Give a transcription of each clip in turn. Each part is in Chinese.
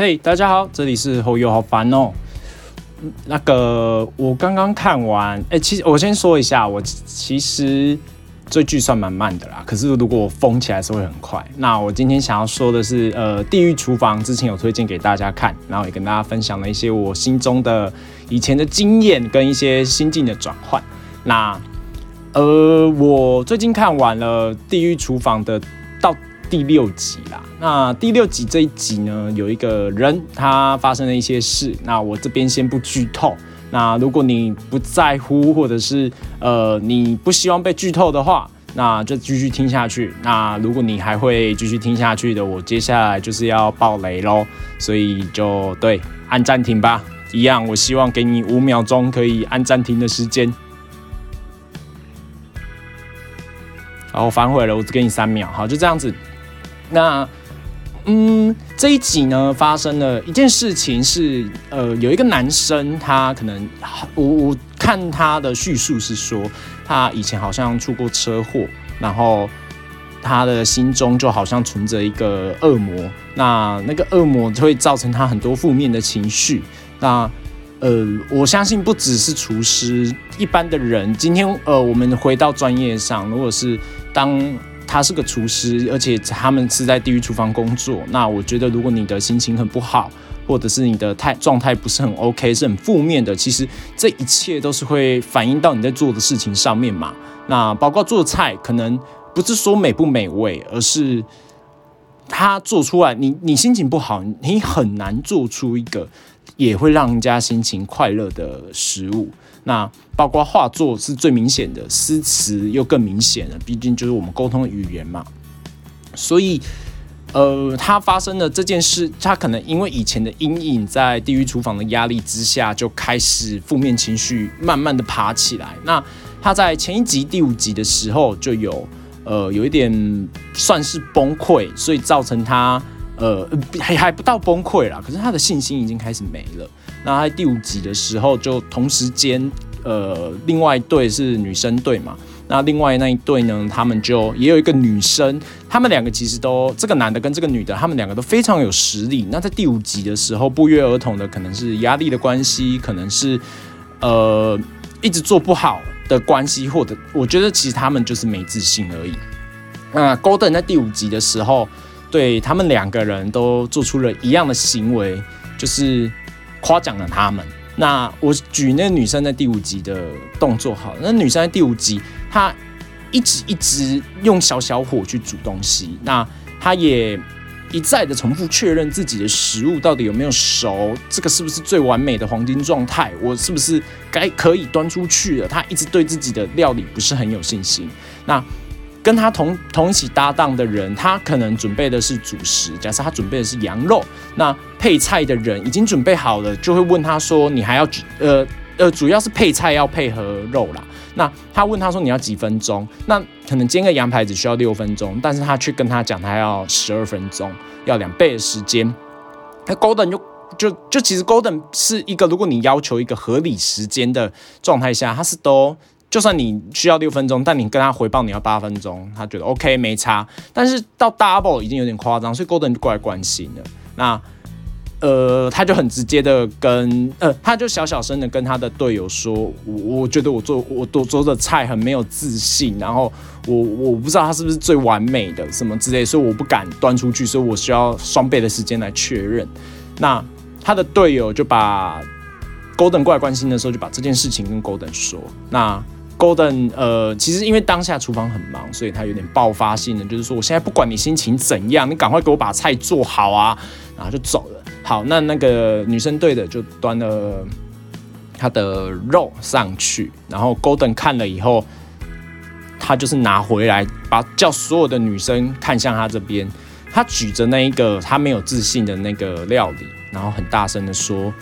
嘿，大家好，这里是后友，好烦哦。那个，我刚刚看完，哎，其实我先说一下，我其实追剧算蛮慢的啦。可是如果我疯起来是会很快。那我今天想要说的是，呃，《地狱厨房》之前有推荐给大家看，然后也跟大家分享了一些我心中的以前的经验跟一些心境的转换。那，呃，我最近看完了《地狱厨房》的。第六集啦，那第六集这一集呢，有一个人他发生了一些事，那我这边先不剧透。那如果你不在乎，或者是呃你不希望被剧透的话，那就继续听下去。那如果你还会继续听下去的，我接下来就是要爆雷喽，所以就对按暂停吧。一样，我希望给你五秒钟可以按暂停的时间。然后反悔了，我只给你三秒。好，就这样子。那，嗯，这一集呢，发生了一件事情，是呃，有一个男生，他可能我我看他的叙述是说，他以前好像出过车祸，然后他的心中就好像存着一个恶魔，那那个恶魔就会造成他很多负面的情绪。那呃，我相信不只是厨师，一般的人，今天呃，我们回到专业上，如果是当。他是个厨师，而且他们是在地狱厨房工作。那我觉得，如果你的心情很不好，或者是你的态状态不是很 OK，是很负面的，其实这一切都是会反映到你在做的事情上面嘛。那包括做菜，可能不是说美不美味，而是他做出来，你你心情不好，你很难做出一个也会让人家心情快乐的食物。那包括画作是最明显的，诗词又更明显了。毕竟就是我们沟通的语言嘛。所以，呃，他发生的这件事，他可能因为以前的阴影，在地狱厨房的压力之下，就开始负面情绪慢慢的爬起来。那他在前一集第五集的时候，就有呃有一点算是崩溃，所以造成他呃还还不到崩溃啦，可是他的信心已经开始没了。那在第五集的时候，就同时间，呃，另外一队是女生队嘛。那另外那一队呢，他们就也有一个女生，他们两个其实都，这个男的跟这个女的，他们两个都非常有实力。那在第五集的时候，不约而同的，可能是压力的关系，可能是呃一直做不好的关系，或者我觉得其实他们就是没自信而已。那 Golden 在第五集的时候，对他们两个人都做出了一样的行为，就是。夸奖了他们。那我举那个女生在第五集的动作好，那女生在第五集，她一直一直用小小火去煮东西，那她也一再的重复确认自己的食物到底有没有熟，这个是不是最完美的黄金状态，我是不是该可以端出去了？她一直对自己的料理不是很有信心。那跟他同同一起搭档的人，他可能准备的是主食。假设他准备的是羊肉，那配菜的人已经准备好了，就会问他说：“你还要呃呃，主要是配菜要配合肉啦。”那他问他说：“你要几分钟？”那可能煎个羊排只需要六分钟，但是他却跟他讲他要十二分钟，要两倍的时间。那 Golden 就就就其实 Golden 是一个，如果你要求一个合理时间的状态下，他是都。就算你需要六分钟，但你跟他回报你要八分钟，他觉得 OK 没差。但是到 double 已经有点夸张，所以 Golden 就过来关心了。那呃，他就很直接的跟呃，他就小小声的跟他的队友说：“我我觉得我做我做做的菜很没有自信，然后我我不知道他是不是最完美的什么之类，所以我不敢端出去，所以我需要双倍的时间来确认。”那他的队友就把 Golden 过来关心的时候，就把这件事情跟 Golden 说。那 Golden，呃，其实因为当下厨房很忙，所以他有点爆发性的，就是说我现在不管你心情怎样，你赶快给我把菜做好啊，然后就走了。好，那那个女生队的就端了他的肉上去，然后 Golden 看了以后，他就是拿回来，把叫所有的女生看向他这边，他举着那一个他没有自信的那个料理，然后很大声的说：“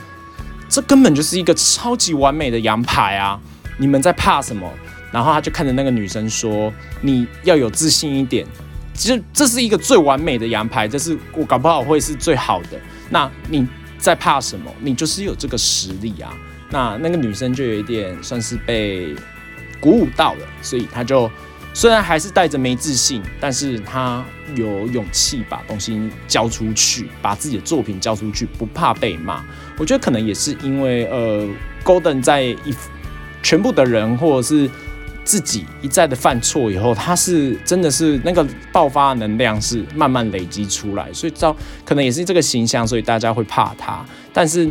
这根本就是一个超级完美的羊排啊！”你们在怕什么？然后他就看着那个女生说：“你要有自信一点，其实这是一个最完美的羊排，这是我搞不好会是最好的。那你在怕什么？你就是有这个实力啊！”那那个女生就有一点算是被鼓舞到了，所以她就虽然还是带着没自信，但是他有勇气把东西交出去，把自己的作品交出去，不怕被骂。我觉得可能也是因为呃，Golden 在一全部的人或者是自己一再的犯错以后，他是真的是那个爆发能量是慢慢累积出来，所以到可能也是这个形象，所以大家会怕他，但是。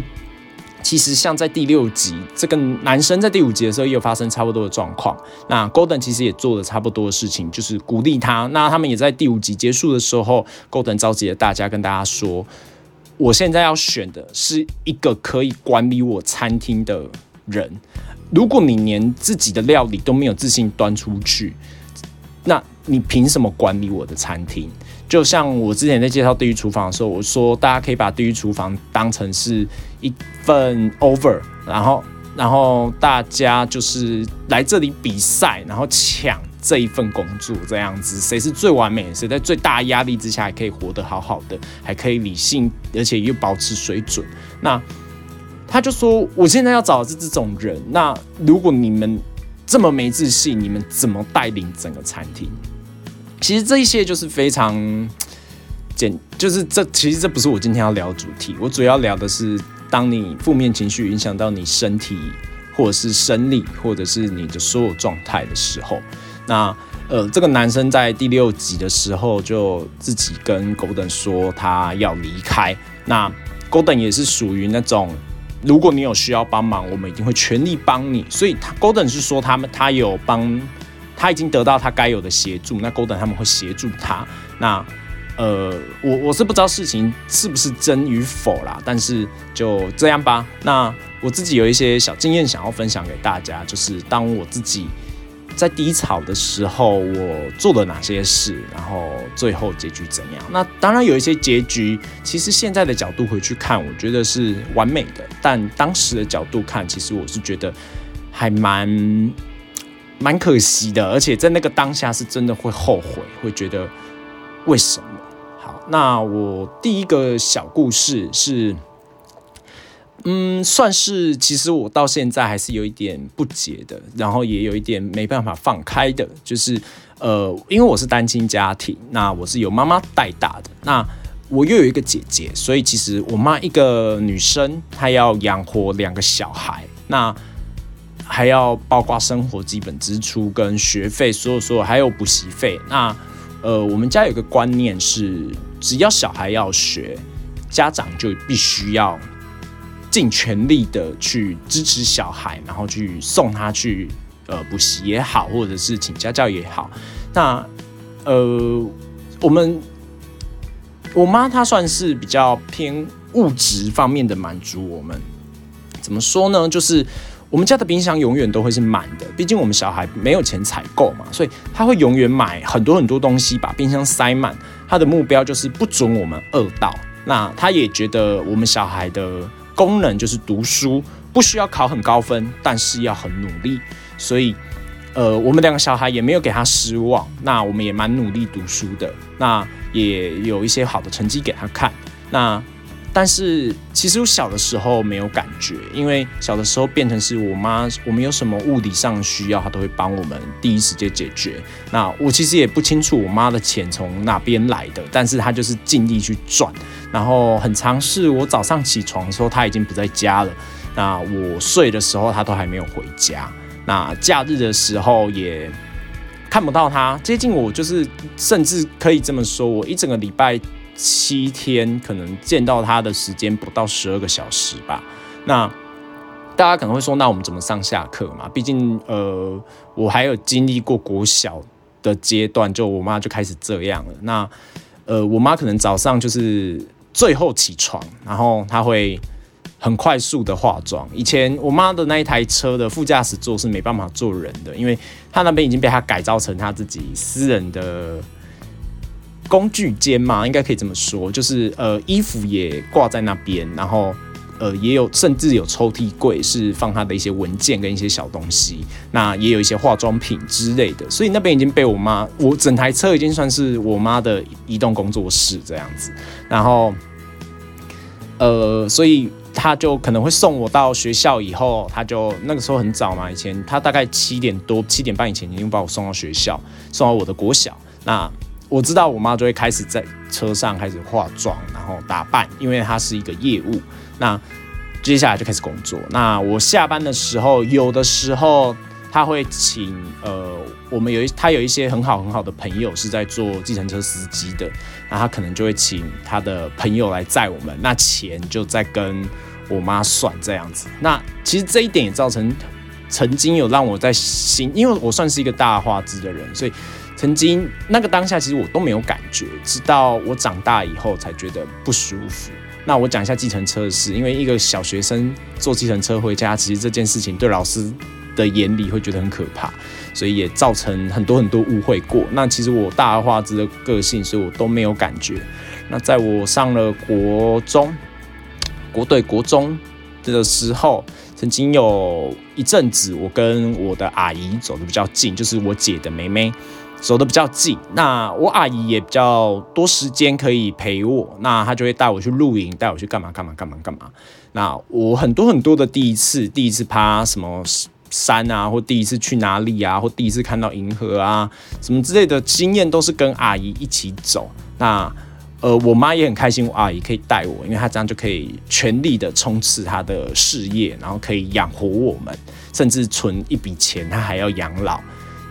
其实像在第六集，这个男生在第五集的时候也有发生差不多的状况。那 Golden 其实也做了差不多的事情，就是鼓励他。那他们也在第五集结束的时候，Golden 召集了大家，跟大家说：“我现在要选的是一个可以管理我餐厅的人。如果你连自己的料理都没有自信端出去，那你凭什么管理我的餐厅？”就像我之前在介绍地狱厨房的时候，我说大家可以把地狱厨房当成是一份 over，然后然后大家就是来这里比赛，然后抢这一份工作这样子，谁是最完美，谁在最大压力之下还可以活得好好的，还可以理性，而且又保持水准。那他就说，我现在要找的是这种人。那如果你们这么没自信，你们怎么带领整个餐厅？其实这一些就是非常简，就是这其实这不是我今天要聊主题，我主要聊的是，当你负面情绪影响到你身体，或者是生理，或者是你的所有状态的时候，那呃，这个男生在第六集的时候就自己跟 Golden 说他要离开，那 Golden 也是属于那种，如果你有需要帮忙，我们一定会全力帮你，所以他 Golden 是说他们他有帮。他已经得到他该有的协助，那 Golden 他们会协助他。那呃，我我是不知道事情是不是真与否啦，但是就这样吧。那我自己有一些小经验想要分享给大家，就是当我自己在低潮的时候，我做了哪些事，然后最后结局怎样。那当然有一些结局，其实现在的角度回去看，我觉得是完美的，但当时的角度看，其实我是觉得还蛮。蛮可惜的，而且在那个当下是真的会后悔，会觉得为什么？好，那我第一个小故事是，嗯，算是其实我到现在还是有一点不解的，然后也有一点没办法放开的，就是呃，因为我是单亲家庭，那我是由妈妈带大的，那我又有一个姐姐，所以其实我妈一个女生，她要养活两个小孩，那。还要包括生活基本支出跟学费，所有所有还有补习费。那呃，我们家有个观念是，只要小孩要学，家长就必须要尽全力的去支持小孩，然后去送他去呃补习也好，或者是请家教也好。那呃，我们我妈她算是比较偏物质方面的满足我们。怎么说呢？就是。我们家的冰箱永远都会是满的，毕竟我们小孩没有钱采购嘛，所以他会永远买很多很多东西，把冰箱塞满。他的目标就是不准我们饿到。那他也觉得我们小孩的功能就是读书，不需要考很高分，但是要很努力。所以，呃，我们两个小孩也没有给他失望。那我们也蛮努力读书的，那也有一些好的成绩给他看。那。但是其实我小的时候没有感觉，因为小的时候变成是我妈，我们有什么物理上需要，她都会帮我们第一时间解决。那我其实也不清楚我妈的钱从哪边来的，但是她就是尽力去赚。然后很尝试，我早上起床的时候她已经不在家了，那我睡的时候她都还没有回家。那假日的时候也看不到她接近我，就是甚至可以这么说，我一整个礼拜。七天可能见到他的时间不到十二个小时吧。那大家可能会说，那我们怎么上下课嘛？毕竟，呃，我还有经历过国小的阶段，就我妈就开始这样了。那，呃，我妈可能早上就是最后起床，然后她会很快速的化妆。以前我妈的那一台车的副驾驶座是没办法坐人的，因为她那边已经被她改造成她自己私人的。工具间嘛，应该可以这么说，就是呃，衣服也挂在那边，然后呃，也有甚至有抽屉柜是放他的一些文件跟一些小东西，那也有一些化妆品之类的，所以那边已经被我妈，我整台车已经算是我妈的移动工作室这样子，然后呃，所以他就可能会送我到学校，以后他就那个时候很早嘛，以前他大概七点多、七点半以前已经把我送到学校，送到我的国小。那我知道我妈就会开始在车上开始化妆，然后打扮，因为她是一个业务。那接下来就开始工作。那我下班的时候，有的时候她会请呃，我们有一她有一些很好很好的朋友是在做计程车司机的，那她可能就会请她的朋友来载我们，那钱就在跟我妈算这样子。那其实这一点也造成曾经有让我在心，因为我算是一个大花枝的人，所以曾经那个当下其实我都没有感觉，直到我长大以后才觉得不舒服。那我讲一下计程车的事，因为一个小学生坐计程车回家，其实这件事情对老师的眼里会觉得很可怕，所以也造成很多很多误会过。那其实我大而化之的个性，所以我都没有感觉。那在我上了国中，国对国中的时候，曾经有一阵子，我跟我的阿姨走的比较近，就是我姐的妹妹。走的比较近，那我阿姨也比较多时间可以陪我，那她就会带我去露营，带我去干嘛干嘛干嘛干嘛。那我很多很多的第一次，第一次爬什么山啊，或第一次去哪里啊，或第一次看到银河啊，什么之类的经验，都是跟阿姨一起走。那呃，我妈也很开心，我阿姨可以带我，因为她这样就可以全力的冲刺她的事业，然后可以养活我们，甚至存一笔钱，她还要养老。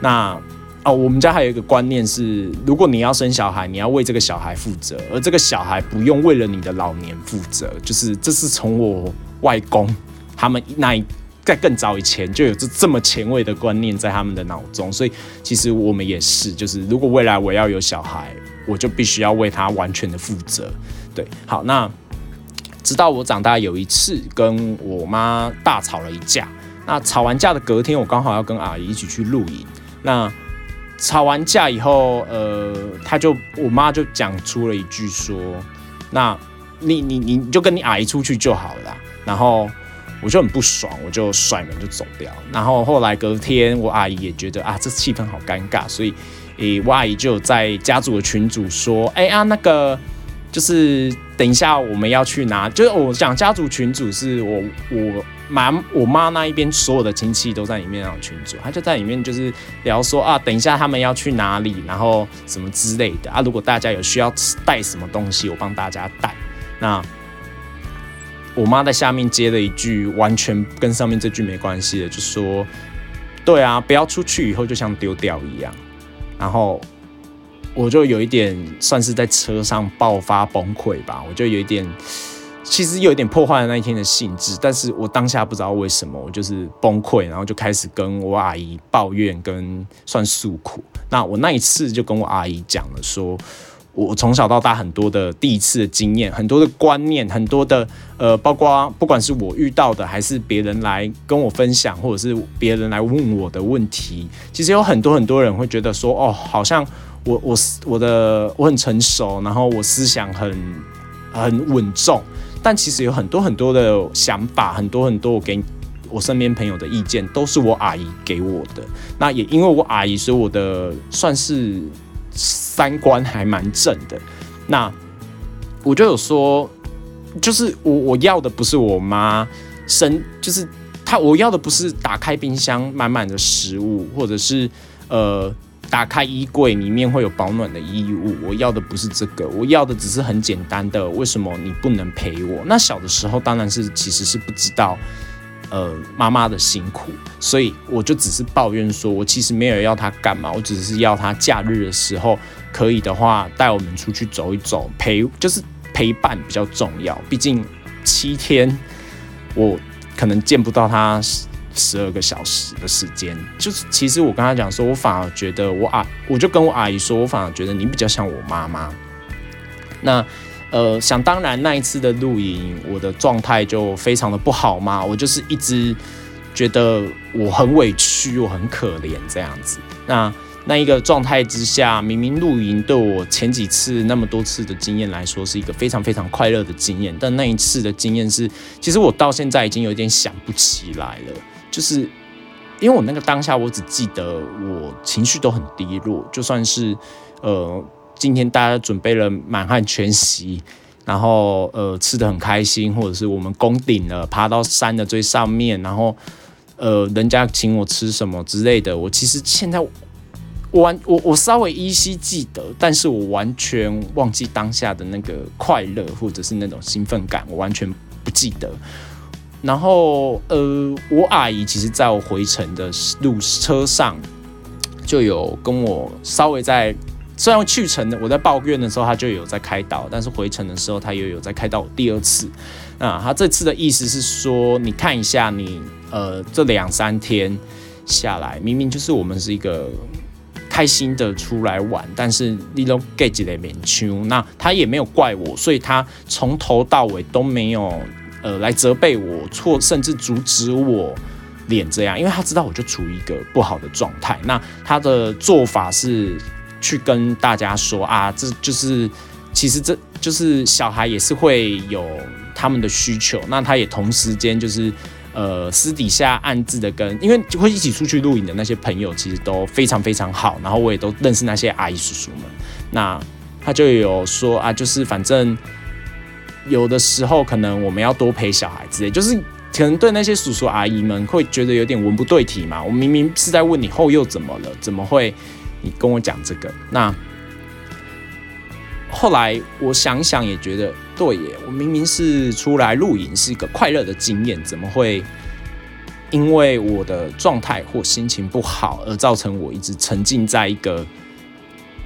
那哦，我们家还有一个观念是，如果你要生小孩，你要为这个小孩负责，而这个小孩不用为了你的老年负责。就是这是从我外公他们那一在更早以前就有这这么前卫的观念在他们的脑中，所以其实我们也是，就是如果未来我要有小孩，我就必须要为他完全的负责。对，好，那直到我长大有一次跟我妈大吵了一架，那吵完架的隔天，我刚好要跟阿姨一起去露营，那。吵完架以后，呃，他就我妈就讲出了一句说：“那你你你就跟你阿姨出去就好了。”然后我就很不爽，我就甩门就走掉。然后后来隔天，我阿姨也觉得啊，这气氛好尴尬，所以诶，我阿姨就在家族的群组说：“哎啊，那个。”就是等一下我们要去拿，就是我讲家族群组是我我妈我妈那一边所有的亲戚都在里面那种群组，他就在里面就是聊说啊，等一下他们要去哪里，然后什么之类的啊，如果大家有需要带什么东西，我帮大家带。那我妈在下面接了一句完全跟上面这句没关系的，就说对啊，不要出去以后就像丢掉一样，然后。我就有一点算是在车上爆发崩溃吧，我就有一点，其实有一点破坏了那一天的兴致，但是我当下不知道为什么，我就是崩溃，然后就开始跟我阿姨抱怨跟算诉苦。那我那一次就跟我阿姨讲了，说我从小到大很多的第一次的经验，很多的观念，很多的呃，包括不管是我遇到的，还是别人来跟我分享，或者是别人来问我的问题，其实有很多很多人会觉得说，哦，好像。我我我的我很成熟，然后我思想很很稳重，但其实有很多很多的想法，很多很多我给我身边朋友的意见，都是我阿姨给我的。那也因为我阿姨，所以我的算是三观还蛮正的。那我就有说，就是我我要的不是我妈生，就是她我要的不是打开冰箱满满的食物，或者是呃。打开衣柜，里面会有保暖的衣物。我要的不是这个，我要的只是很简单的。为什么你不能陪我？那小的时候当然是其实是不知道，呃，妈妈的辛苦，所以我就只是抱怨说，我其实没有要他干嘛，我只是要他假日的时候可以的话带我们出去走一走，陪就是陪伴比较重要。毕竟七天我可能见不到他。十二个小时的时间，就是其实我跟他讲说，我反而觉得我阿，我就跟我阿姨说，我反而觉得你比较像我妈妈。那呃，想当然那一次的露营，我的状态就非常的不好嘛，我就是一直觉得我很委屈，我很可怜这样子。那那一个状态之下，明明露营对我前几次那么多次的经验来说，是一个非常非常快乐的经验，但那一次的经验是，其实我到现在已经有点想不起来了。就是因为我那个当下，我只记得我情绪都很低落。就算是呃，今天大家准备了满汉全席，然后呃吃的很开心，或者是我们攻顶了，爬到山的最上面，然后呃人家请我吃什么之类的，我其实现在完我我稍微依稀记得，但是我完全忘记当下的那个快乐或者是那种兴奋感，我完全不记得。然后呃，我阿姨其实在我回程的路车上就有跟我稍微在。虽然去程的我在抱怨的时候，她就有在开导，但是回程的时候她又有在开导我第二次。那她这次的意思是说，你看一下你呃这两三天下来，明明就是我们是一个开心的出来玩，但是你都 get 的勉强。那他也没有怪我，所以他从头到尾都没有呃来责备我错，甚至阻止我脸这样，因为他知道我就处于一个不好的状态。那他的做法是。去跟大家说啊，这就是其实这就是小孩也是会有他们的需求，那他也同时间就是呃私底下暗自的跟，因为会一起出去露营的那些朋友其实都非常非常好，然后我也都认识那些阿姨叔叔们，那他就有说啊，就是反正有的时候可能我们要多陪小孩之类，就是可能对那些叔叔阿姨们会觉得有点文不对题嘛，我明明是在问你后又怎么了，怎么会？你跟我讲这个，那后来我想想也觉得对耶。我明明是出来露营是一个快乐的经验，怎么会因为我的状态或心情不好而造成我一直沉浸在一个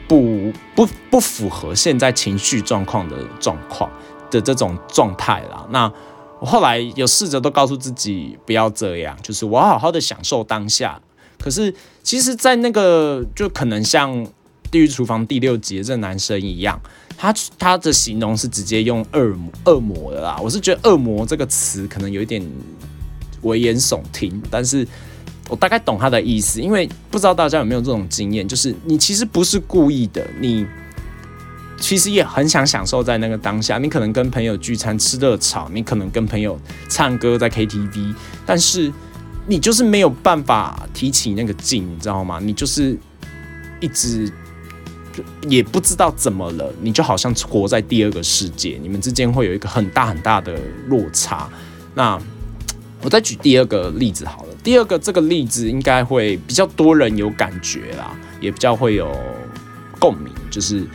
不不不符合现在情绪状况的状况的这种状态啦？那我后来有试着都告诉自己不要这样，就是我好好的享受当下。可是，其实，在那个就可能像《地狱厨房》第六集这男生一样，他他的形容是直接用“恶”恶魔的啦。我是觉得“恶魔”这个词可能有一点危言耸听，但是我大概懂他的意思。因为不知道大家有没有这种经验，就是你其实不是故意的，你其实也很想享受在那个当下。你可能跟朋友聚餐吃热炒，你可能跟朋友唱歌在 KTV，但是。你就是没有办法提起那个劲，你知道吗？你就是一直也不知道怎么了，你就好像活在第二个世界，你们之间会有一个很大很大的落差。那我再举第二个例子好了，第二个这个例子应该会比较多人有感觉啦，也比较会有共鸣。就是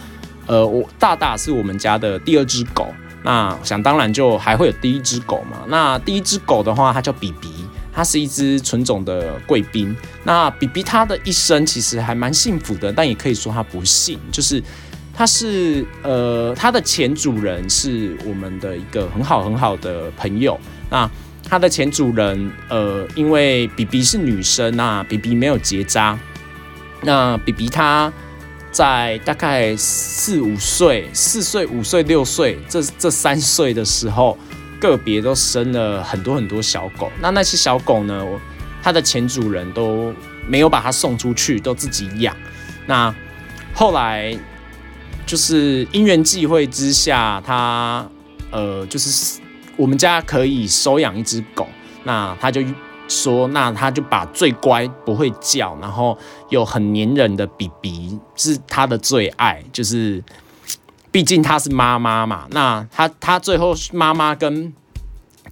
呃，我大大是我们家的第二只狗，那想当然就还会有第一只狗嘛。那第一只狗的话，它叫比比。它是一只纯种的贵宾。那比比它的一生其实还蛮幸福的，但也可以说它不幸，就是它是呃，它的前主人是我们的一个很好很好的朋友。那它的前主人呃，因为比比是女生，那比比没有结扎。那比比它在大概四五岁、四岁、五岁、六岁这这三岁的时候。个别都生了很多很多小狗，那那些小狗呢？它的前主人都没有把它送出去，都自己养。那后来就是因缘际会之下，他呃，就是我们家可以收养一只狗，那他就说，那他就把最乖、不会叫，然后又很粘人的比比是他的最爱，就是。毕竟他是妈妈嘛，那他他最后妈妈跟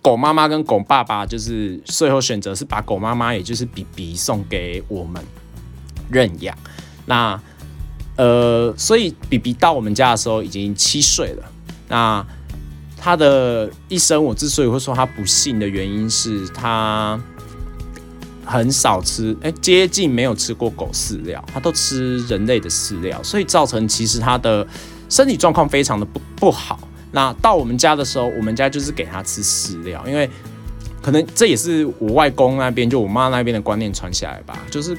狗妈妈跟狗爸爸就是最后选择是把狗妈妈，也就是比比送给我们认养。那呃，所以比比到我们家的时候已经七岁了。那他的一生，我之所以会说他不幸的原因是他很少吃，哎，接近没有吃过狗饲料，它都吃人类的饲料，所以造成其实它的。身体状况非常的不不好。那到我们家的时候，我们家就是给它吃饲料，因为可能这也是我外公那边就我妈那边的观念传下来吧，就是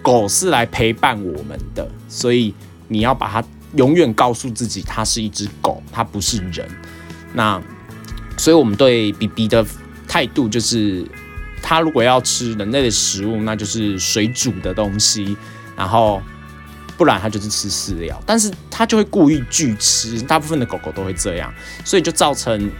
狗是来陪伴我们的，所以你要把它永远告诉自己，它是一只狗，它不是人。那所以我们对 B B 的态度就是，它如果要吃人类的食物，那就是水煮的东西，然后。不然它就是吃饲料，但是它就会故意拒吃，大部分的狗狗都会这样，所以就造成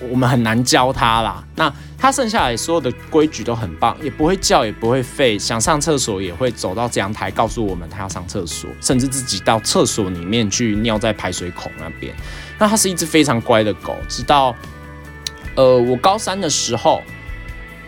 我们很难教它啦。那它剩下来所有的规矩都很棒，也不会叫，也不会吠，想上厕所也会走到阳台告诉我们它要上厕所，甚至自己到厕所里面去尿在排水孔那边。那它是一只非常乖的狗，直到呃我高三的时候，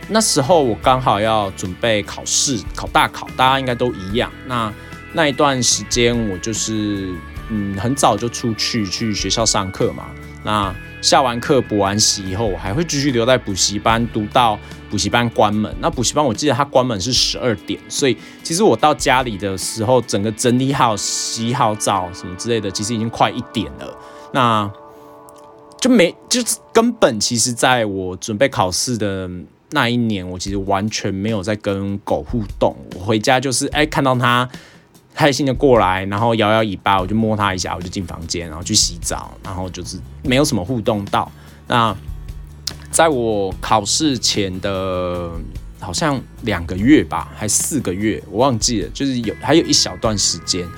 那时候我刚好要准备考试，考大考，大家应该都一样。那那一段时间我就是嗯很早就出去去学校上课嘛。那下完课补完习以后，我还会继续留在补习班读到补习班关门。那补习班我记得它关门是十二点，所以其实我到家里的时候，整个整理好、洗好澡什么之类的，其实已经快一点了。那就没就是根本，其实在我准备考试的那一年，我其实完全没有在跟狗互动。我回家就是哎看到它。开心的过来，然后摇摇尾巴，我就摸它一下，我就进房间，然后去洗澡，然后就是没有什么互动到。那在我考试前的，好像两个月吧，还四个月，我忘记了，就是有还有一小段时间，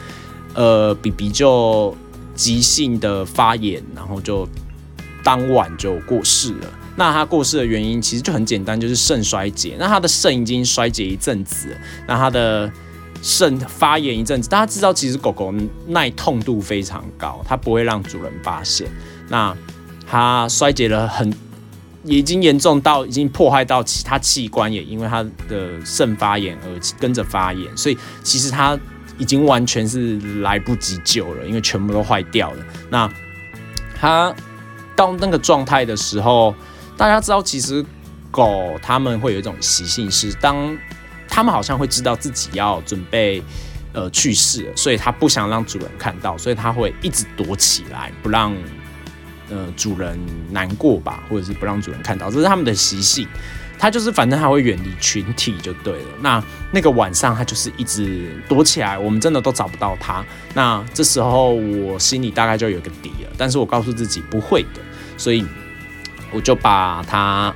呃，B B 就急性的发炎，然后就当晚就过世了。那他过世的原因其实就很简单，就是肾衰竭。那他的肾已经衰竭一阵子，那他的。肾发炎一阵子，大家知道，其实狗狗耐痛度非常高，它不会让主人发现。那它衰竭了很，已经严重到已经破坏到其他器官，也因为它的肾发炎而跟着发炎，所以其实它已经完全是来不及救了，因为全部都坏掉了。那它到那个状态的时候，大家知道，其实狗它们会有一种习性，是当他们好像会知道自己要准备，呃，去世，所以它不想让主人看到，所以它会一直躲起来，不让，呃，主人难过吧，或者是不让主人看到，这是他们的习性。它就是反正它会远离群体就对了。那那个晚上它就是一直躲起来，我们真的都找不到它。那这时候我心里大概就有个底了，但是我告诉自己不会的，所以我就把他，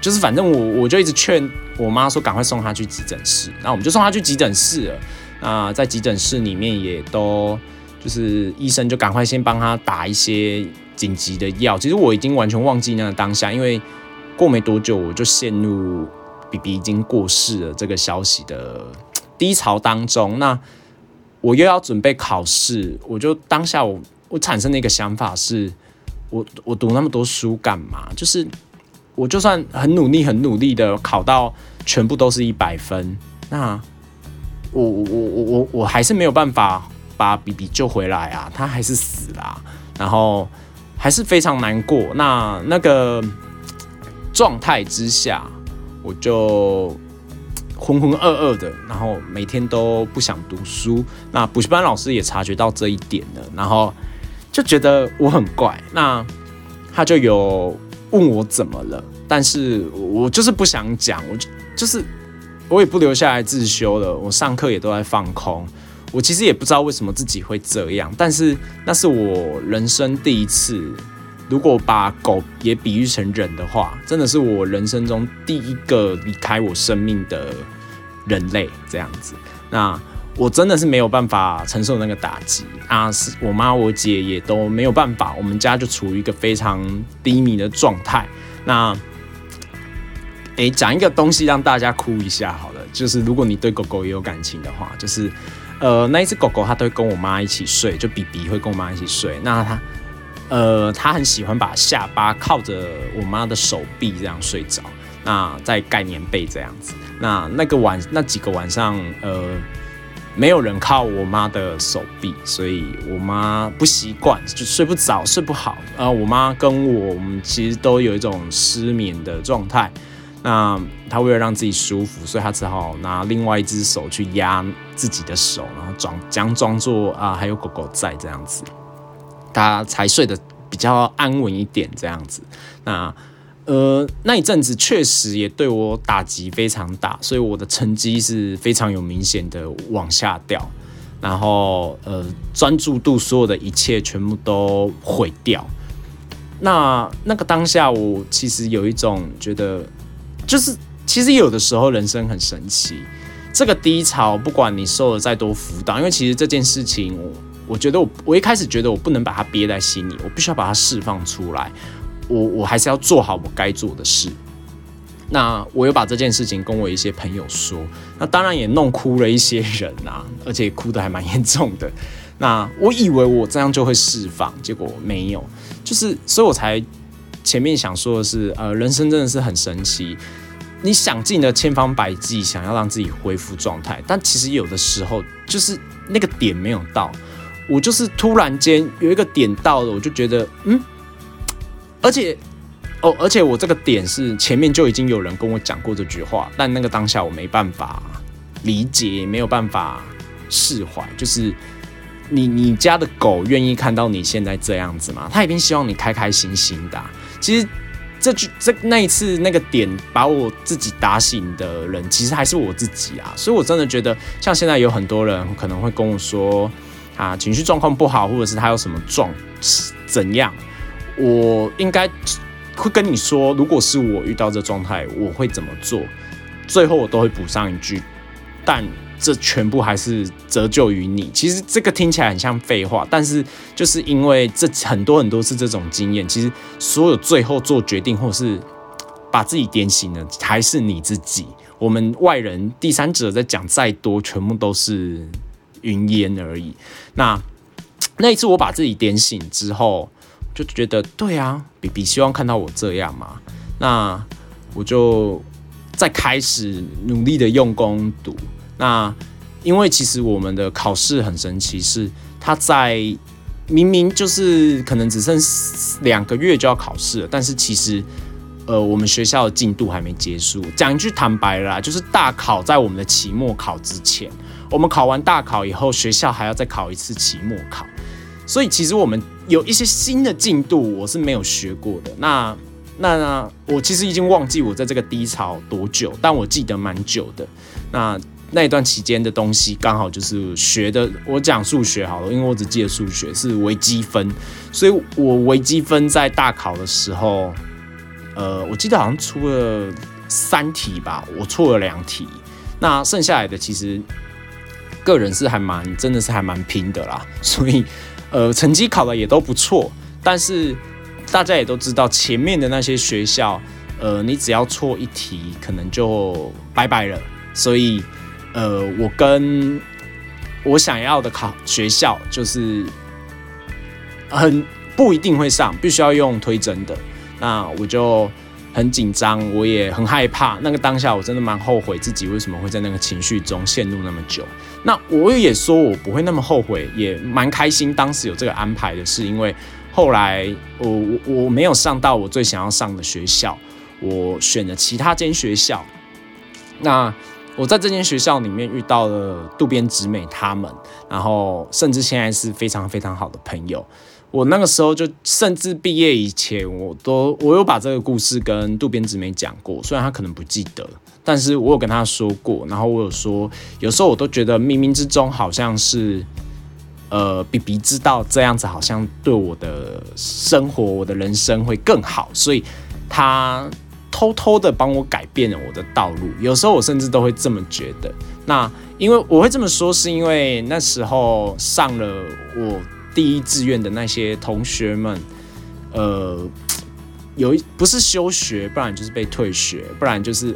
就是反正我我就一直劝。我妈说：“赶快送他去急诊室。”那我们就送他去急诊室了。那在急诊室里面也都就是医生就赶快先帮他打一些紧急的药。其实我已经完全忘记那个当下，因为过没多久我就陷入 B B 已经过世了这个消息的低潮当中。那我又要准备考试，我就当下我我产生的一个想法是：我我读那么多书干嘛？就是。我就算很努力、很努力的考到全部都是一百分，那我我我我我还是没有办法把 B B 救回来啊，他还是死了，然后还是非常难过。那那个状态之下，我就浑浑噩噩的，然后每天都不想读书。那补习班老师也察觉到这一点了，然后就觉得我很怪。那他就有。问我怎么了，但是我就是不想讲，我就就是我也不留下来自修了，我上课也都在放空，我其实也不知道为什么自己会这样，但是那是我人生第一次，如果把狗也比喻成人的话，真的是我人生中第一个离开我生命的人类这样子，那。我真的是没有办法承受那个打击啊！是我妈、我姐也都没有办法，我们家就处于一个非常低迷的状态。那，诶，讲一个东西让大家哭一下好了，就是如果你对狗狗也有感情的话，就是呃，那一只狗狗它都会跟我妈一起睡，就比比会跟我妈一起睡。那它，呃，它很喜欢把下巴靠着我妈的手臂这样睡着，那在盖棉被这样子。那那个晚那几个晚上，呃。没有人靠我妈的手臂，所以我妈不习惯，就睡不着，睡不好。呃，我妈跟我，我们其实都有一种失眠的状态。那她为了让自己舒服，所以她只好拿另外一只手去压自己的手，然后装将装作啊还有狗狗在这样子，她才睡得比较安稳一点这样子。那。呃，那一阵子确实也对我打击非常大，所以我的成绩是非常有明显的往下掉，然后呃，专注度所有的一切全部都毁掉。那那个当下，我其实有一种觉得，就是其实有的时候人生很神奇，这个低潮不管你受了再多辅导，因为其实这件事情，我我觉得我我一开始觉得我不能把它憋在心里，我必须要把它释放出来。我我还是要做好我该做的事。那我又把这件事情跟我一些朋友说，那当然也弄哭了一些人啊，而且哭的还蛮严重的。那我以为我这样就会释放，结果没有，就是所以我才前面想说的是，呃，人生真的是很神奇，你想尽了千方百计想要让自己恢复状态，但其实有的时候就是那个点没有到，我就是突然间有一个点到了，我就觉得，嗯，而且。哦，而且我这个点是前面就已经有人跟我讲过这句话，但那个当下我没办法理解，没有办法释怀。就是你你家的狗愿意看到你现在这样子吗？他一定希望你开开心心的。其实这句这那一次那个点把我自己打醒的人，其实还是我自己啊。所以我真的觉得，像现在有很多人可能会跟我说啊，情绪状况不好，或者是他有什么状怎样，我应该。会跟你说，如果是我遇到这状态，我会怎么做？最后我都会补上一句，但这全部还是折旧于你。其实这个听起来很像废话，但是就是因为这很多很多是这种经验。其实所有最后做决定或是把自己点醒的，还是你自己。我们外人、第三者在讲再多，全部都是云烟而已。那 那一次我把自己点醒之后。就觉得对啊，比比希望看到我这样嘛，那我就再开始努力的用功读。那因为其实我们的考试很神奇，是它在明明就是可能只剩两个月就要考试了，但是其实呃我们学校的进度还没结束。讲一句坦白啦，就是大考在我们的期末考之前，我们考完大考以后，学校还要再考一次期末考。所以其实我们有一些新的进度，我是没有学过的。那那我其实已经忘记我在这个低潮多久，但我记得蛮久的。那那一段期间的东西，刚好就是学的。我讲数学好了，因为我只记得数学是微积分，所以我微积分在大考的时候，呃，我记得好像出了三题吧，我错了两题。那剩下来的其实个人是还蛮，真的是还蛮拼的啦，所以。呃，成绩考的也都不错，但是大家也都知道，前面的那些学校，呃，你只要错一题，可能就拜拜了。所以，呃，我跟我想要的考学校，就是很不一定会上，必须要用推甄的。那我就。很紧张，我也很害怕。那个当下，我真的蛮后悔自己为什么会在那个情绪中陷入那么久。那我也说我不会那么后悔，也蛮开心。当时有这个安排的是，因为后来我我我没有上到我最想要上的学校，我选了其他间学校。那我在这间学校里面遇到了渡边直美他们，然后甚至现在是非常非常好的朋友。我那个时候就甚至毕业以前，我都我有把这个故事跟渡边直美讲过，虽然他可能不记得，但是我有跟他说过。然后我有说，有时候我都觉得冥冥之中好像是，呃，比比知道这样子好像对我的生活、我的人生会更好，所以他偷偷的帮我改变了我的道路。有时候我甚至都会这么觉得。那因为我会这么说，是因为那时候上了我。第一志愿的那些同学们，呃，有一不是休学，不然就是被退学，不然就是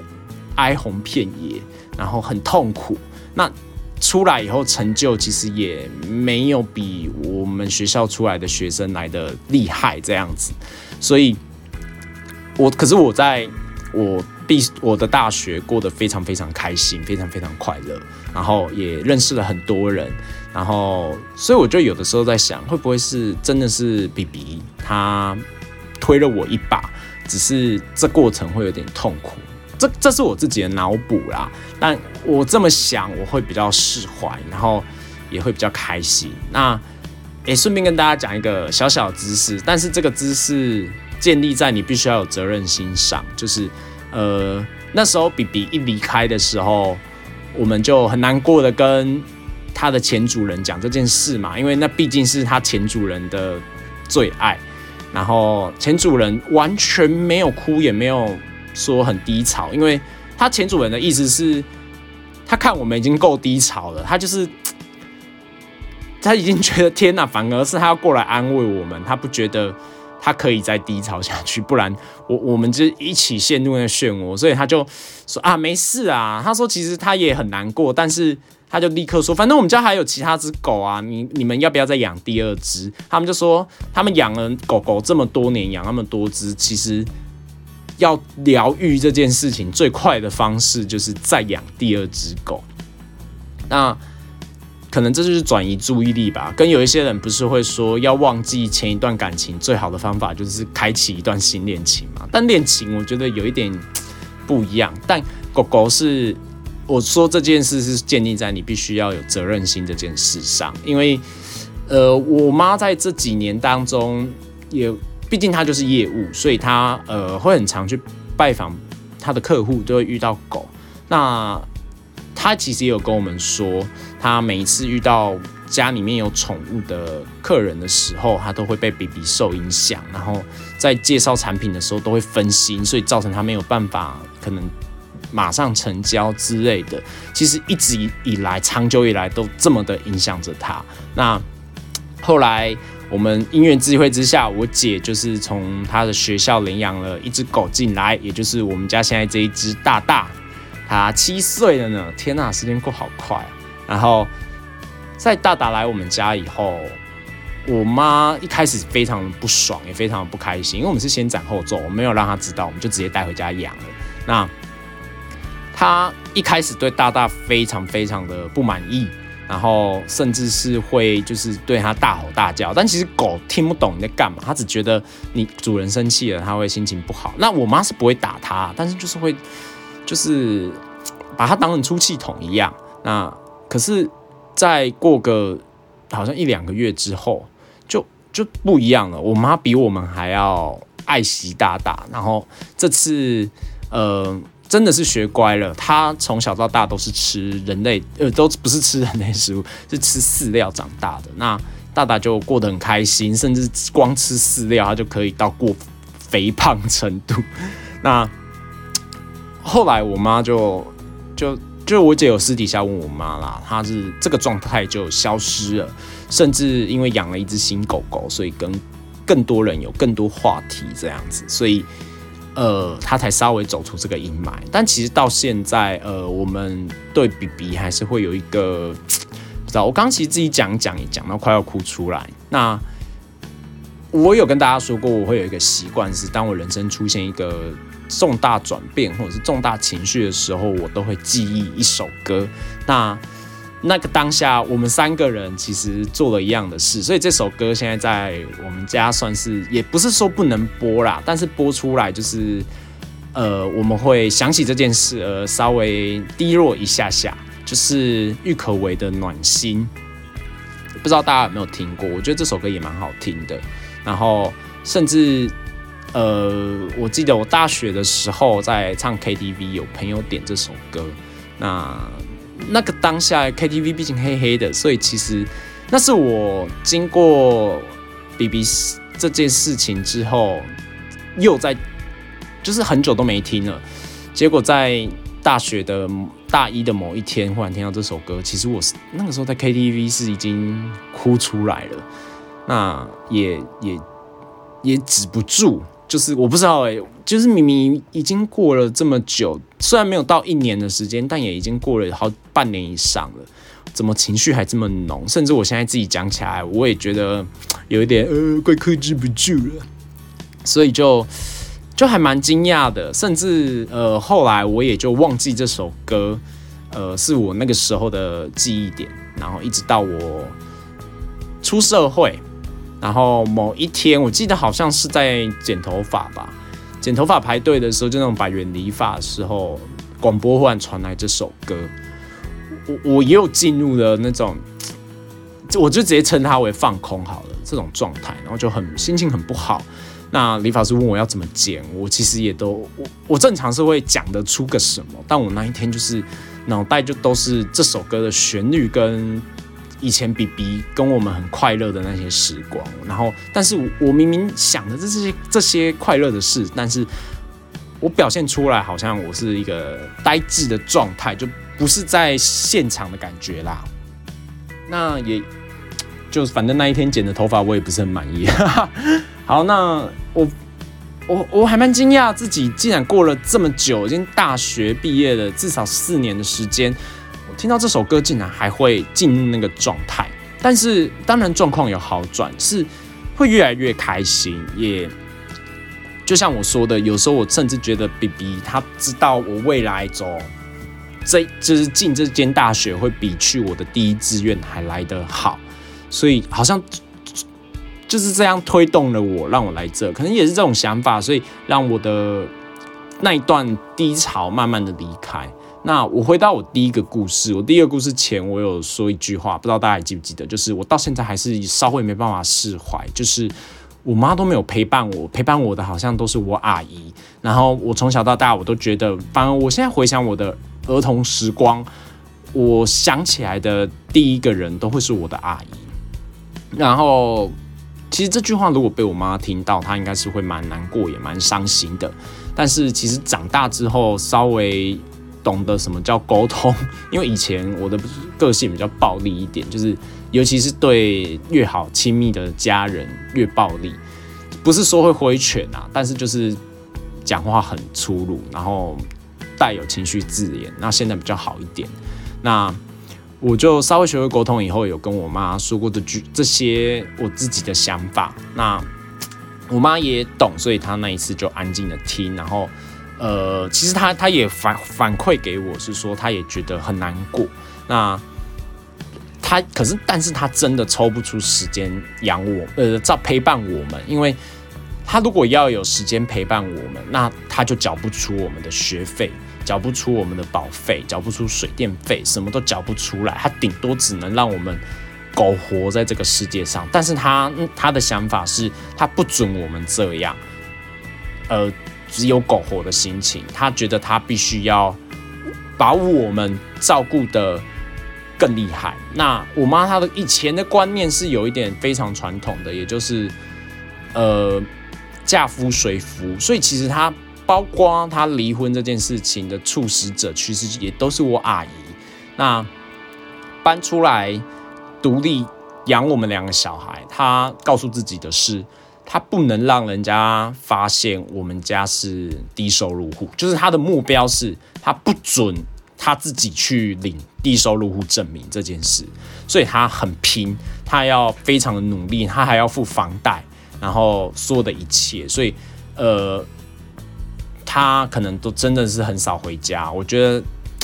哀鸿遍野，然后很痛苦。那出来以后成就其实也没有比我们学校出来的学生来的厉害这样子。所以，我可是我在我毕我的大学过得非常非常开心，非常非常快乐，然后也认识了很多人。然后，所以我就有的时候在想，会不会是真的是 B B 他推了我一把，只是这过程会有点痛苦。这这是我自己的脑补啦。但我这么想，我会比较释怀，然后也会比较开心。那也顺便跟大家讲一个小小知识，但是这个知识建立在你必须要有责任心上。就是呃，那时候 B B 一离开的时候，我们就很难过的跟。他的前主人讲这件事嘛，因为那毕竟是他前主人的最爱，然后前主人完全没有哭，也没有说很低潮，因为他前主人的意思是，他看我们已经够低潮了，他就是他已经觉得天哪，反而是他要过来安慰我们，他不觉得他可以再低潮下去，不然我我们就一起陷入那漩涡。所以他就说啊，没事啊。他说其实他也很难过，但是他就立刻说，反正我们家还有其他只狗啊，你你们要不要再养第二只？他们就说他们养了狗狗这么多年，养那么多只，其实要疗愈这件事情最快的方式就是再养第二只狗。那。可能这就是转移注意力吧，跟有一些人不是会说要忘记前一段感情最好的方法就是开启一段新恋情嘛？但恋情我觉得有一点不一样。但狗狗是我说这件事是建立在你必须要有责任心这件事上，因为呃，我妈在这几年当中也，毕竟她就是业务，所以她呃会很常去拜访她的客户，都会遇到狗。那她其实也有跟我们说。她每一次遇到家里面有宠物的客人的时候，她都会被 BB 受影响，然后在介绍产品的时候都会分心，所以造成她没有办法可能马上成交之类的。其实一直以来，长久以来都这么的影响着他。那后来我们因缘智慧之下，我姐就是从她的学校领养了一只狗进来，也就是我们家现在这一只大大，它七岁了呢。天呐，时间过好快。然后在大大来我们家以后，我妈一开始非常不爽，也非常不开心，因为我们是先斩后奏，我没有让她知道，我们就直接带回家养了。那他一开始对大大非常非常的不满意，然后甚至是会就是对他大吼大叫。但其实狗听不懂你在干嘛，它只觉得你主人生气了，它会心情不好。那我妈是不会打它，但是就是会就是把它当成出气筒一样。那可是，再过个好像一两个月之后，就就不一样了。我妈比我们还要爱惜大大，然后这次呃真的是学乖了。她从小到大都是吃人类，呃，都不是吃人类食物，是吃饲料长大的。那大大就过得很开心，甚至光吃饲料，他就可以到过肥胖程度。那后来我妈就就。就我姐有私底下问我妈啦，她是这个状态就消失了，甚至因为养了一只新狗狗，所以跟更多人有更多话题这样子，所以呃，他才稍微走出这个阴霾。但其实到现在，呃，我们对 B B 还是会有一个不知道。我刚其实自己讲讲也讲到快要哭出来。那我有跟大家说过，我会有一个习惯是，当我人生出现一个。重大转变或者是重大情绪的时候，我都会记忆一首歌。那那个当下，我们三个人其实做了一样的事，所以这首歌现在在我们家算是也不是说不能播啦，但是播出来就是呃，我们会想起这件事而稍微低落一下下，就是郁可唯的《暖心》，不知道大家有没有听过？我觉得这首歌也蛮好听的，然后甚至。呃，我记得我大学的时候在唱 KTV，有朋友点这首歌。那那个当下 KTV 毕竟黑黑的，所以其实那是我经过 BB 这件事情之后，又在就是很久都没听了。结果在大学的大一的某一天，忽然听到这首歌，其实我是那个时候在 KTV 是已经哭出来了，那也也也止不住。就是我不知道哎，就是明明已经过了这么久，虽然没有到一年的时间，但也已经过了好半年以上了，怎么情绪还这么浓？甚至我现在自己讲起来，我也觉得有一点呃，快克制不住了。所以就就还蛮惊讶的，甚至呃后来我也就忘记这首歌，呃是我那个时候的记忆点，然后一直到我出社会。然后某一天，我记得好像是在剪头发吧，剪头发排队的时候，就那种百元理发的时候，广播忽然传来这首歌，我我也有进入了那种，我就直接称它为放空好了这种状态，然后就很心情很不好。那理发师问我要怎么剪，我其实也都我我正常是会讲得出个什么，但我那一天就是脑袋就都是这首歌的旋律跟。以前 B B 跟我们很快乐的那些时光，然后，但是我我明明想的这些这些快乐的事，但是我表现出来好像我是一个呆滞的状态，就不是在现场的感觉啦。那也就反正那一天剪的头发我也不是很满意。好，那我我我还蛮惊讶，自己竟然过了这么久，已经大学毕业了至少四年的时间，听到这首歌竟然还会进入那个状态。但是当然状况有好转，是会越来越开心。也就像我说的，有时候我甚至觉得 B B 他知道我未来走这就是进这间大学会比去我的第一志愿还来得好，所以好像。就是这样推动了我，让我来这，可能也是这种想法，所以让我的那一段低潮慢慢的离开。那我回到我第一个故事，我第一个故事前，我有说一句话，不知道大家还记不记得？就是我到现在还是稍微没办法释怀，就是我妈都没有陪伴我，陪伴我的好像都是我阿姨。然后我从小到大，我都觉得，反而我现在回想我的儿童时光，我想起来的第一个人都会是我的阿姨。然后。其实这句话如果被我妈听到，她应该是会蛮难过，也蛮伤心的。但是其实长大之后，稍微懂得什么叫沟通，因为以前我的个性比较暴力一点，就是尤其是对越好亲密的家人越暴力，不是说会挥拳啊，但是就是讲话很粗鲁，然后带有情绪字眼。那现在比较好一点，那。我就稍微学会沟通以后，有跟我妈说过这句这些我自己的想法。那我妈也懂，所以她那一次就安静的听。然后，呃，其实他他也反反馈给我是说，他也觉得很难过。那他可是，但是他真的抽不出时间养我，呃，照陪伴我们。因为他如果要有时间陪伴我们，那他就缴不出我们的学费。缴不出我们的保费，缴不出水电费，什么都缴不出来，他顶多只能让我们苟活在这个世界上。但是他他的想法是，他不准我们这样，呃，只有苟活的心情。他觉得他必须要把我们照顾的更厉害。那我妈她的以前的观念是有一点非常传统的，也就是呃嫁夫随夫，所以其实她。包括她离婚这件事情的促使者，其实也都是我阿姨。那搬出来独立养我们两个小孩，她告诉自己的是，他不能让人家发现我们家是低收入户，就是他的目标是他不准他自己去领低收入户证明这件事，所以他很拼，他要非常的努力，他还要付房贷，然后所有的一切，所以呃。他可能都真的是很少回家，我觉得